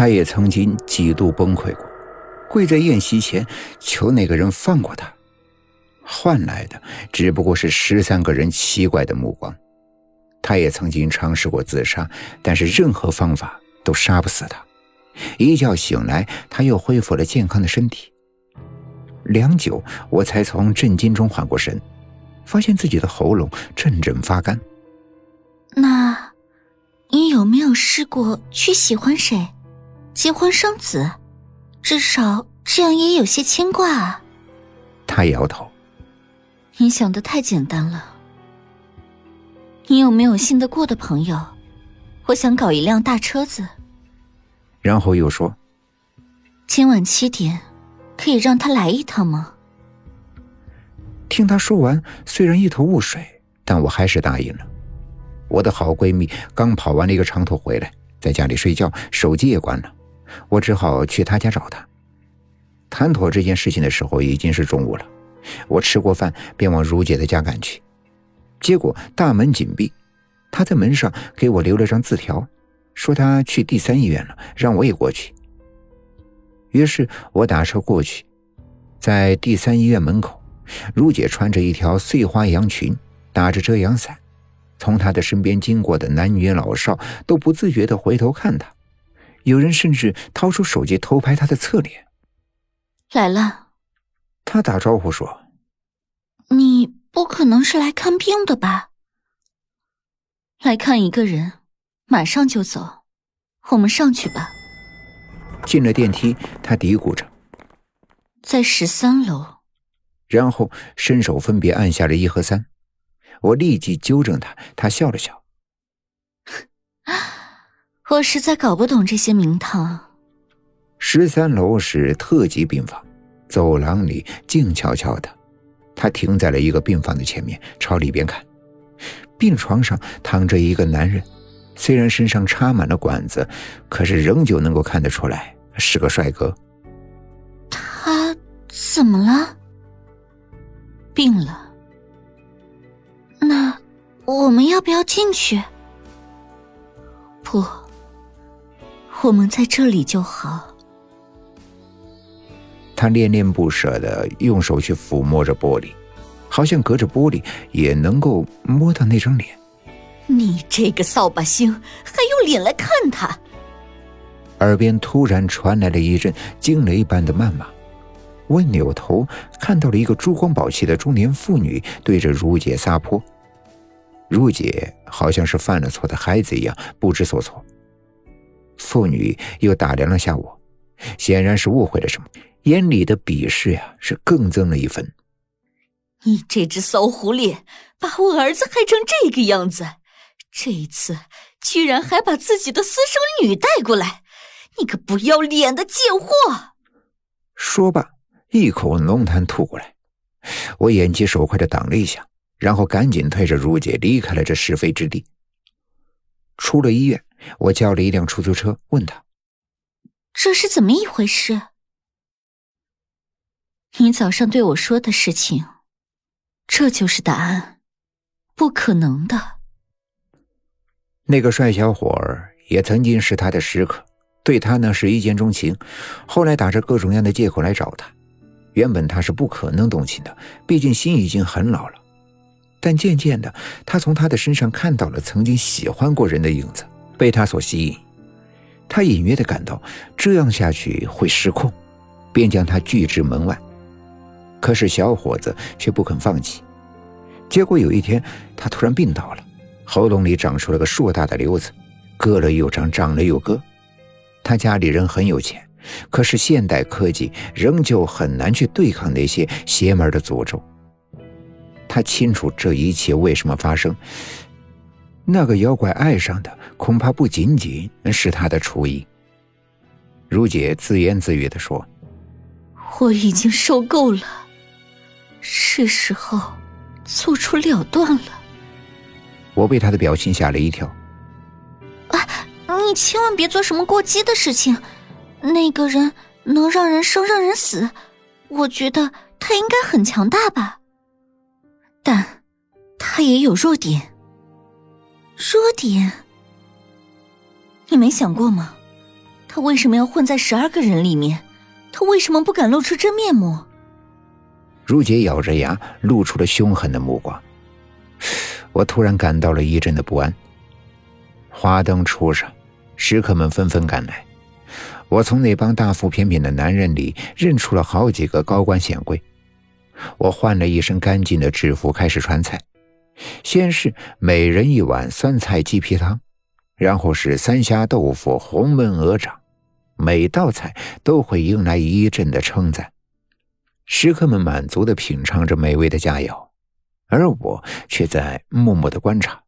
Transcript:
他也曾经几度崩溃过，跪在宴席前求那个人放过他，换来的只不过是十三个人奇怪的目光。他也曾经尝试过自杀，但是任何方法都杀不死他。一觉醒来，他又恢复了健康的身体。良久，我才从震惊中缓过神，发现自己的喉咙阵阵发干。那，你有没有试过去喜欢谁？结婚生子，至少这样也有些牵挂啊。他摇头。你想的太简单了。你有没有信得过的朋友？我想搞一辆大车子。然后又说：“今晚七点，可以让他来一趟吗？”听他说完，虽然一头雾水，但我还是答应了。我的好闺蜜刚跑完了一个长途回来，在家里睡觉，手机也关了。我只好去他家找他。谈妥这件事情的时候已经是中午了，我吃过饭便往如姐的家赶去。结果大门紧闭，她在门上给我留了张字条，说她去第三医院了，让我也过去。于是我打车过去，在第三医院门口，如姐穿着一条碎花洋裙，打着遮阳伞，从她的身边经过的男女老少都不自觉地回头看她。有人甚至掏出手机偷拍他的侧脸。来了，他打招呼说：“你不可能是来看病的吧？来看一个人，马上就走，我们上去吧。”进了电梯，他嘀咕着：“在十三楼。”然后伸手分别按下了一和三。我立即纠正他，他笑了笑。我实在搞不懂这些名堂。十三楼是特级病房，走廊里静悄悄的。他停在了一个病房的前面，朝里边看。病床上躺着一个男人，虽然身上插满了管子，可是仍旧能够看得出来是个帅哥。他怎么了？病了？那我们要不要进去？不。我们在这里就好。他恋恋不舍的用手去抚摸着玻璃，好像隔着玻璃也能够摸到那张脸。你这个扫把星，还有脸来看他？耳边突然传来了一阵惊雷般的谩骂。我扭头看到了一个珠光宝气的中年妇女对着如姐撒泼。如姐好像是犯了错的孩子一样不知所措。妇女又打量了下我，显然是误会了什么，眼里的鄙视呀是更增了一分。你这只骚狐狸，把我儿子害成这个样子，这一次居然还把自己的私生女带过来，你个不要脸的贱货！说罢，一口浓痰吐过来，我眼疾手快的挡了一下，然后赶紧推着如姐离开了这是非之地。出了医院。我叫了一辆出租车，问他：“这是怎么一回事？”你早上对我说的事情，这就是答案，不可能的。那个帅小伙儿也曾经是他的食客，对他呢是一见钟情，后来打着各种样的借口来找他。原本他是不可能动情的，毕竟心已经很老了。但渐渐的，他从他的身上看到了曾经喜欢过人的影子。被他所吸引，他隐约的感到这样下去会失控，便将他拒之门外。可是小伙子却不肯放弃。结果有一天，他突然病倒了，喉咙里长出了个硕大的瘤子，割了又长，长了又割。他家里人很有钱，可是现代科技仍旧很难去对抗那些邪门的诅咒。他清楚这一切为什么发生。那个妖怪爱上的恐怕不仅仅是他的厨艺。如姐自言自语的说：“我已经受够了，是时候做出了断了。”我被他的表情吓了一跳。啊！你千万别做什么过激的事情。那个人能让人生，让人死，我觉得他应该很强大吧。但，他也有弱点。弱点？你没想过吗？他为什么要混在十二个人里面？他为什么不敢露出真面目？如姐咬着牙，露出了凶狠的目光。我突然感到了一阵的不安。花灯初上，食客们纷纷赶来。我从那帮大腹便便的男人里认出了好几个高官显贵。我换了一身干净的制服，开始传菜。先是每人一碗酸菜鸡皮汤，然后是三虾豆腐、红焖鹅掌。每道菜都会迎来一阵的称赞，食客们满足地品尝着美味的佳肴，而我却在默默地观察。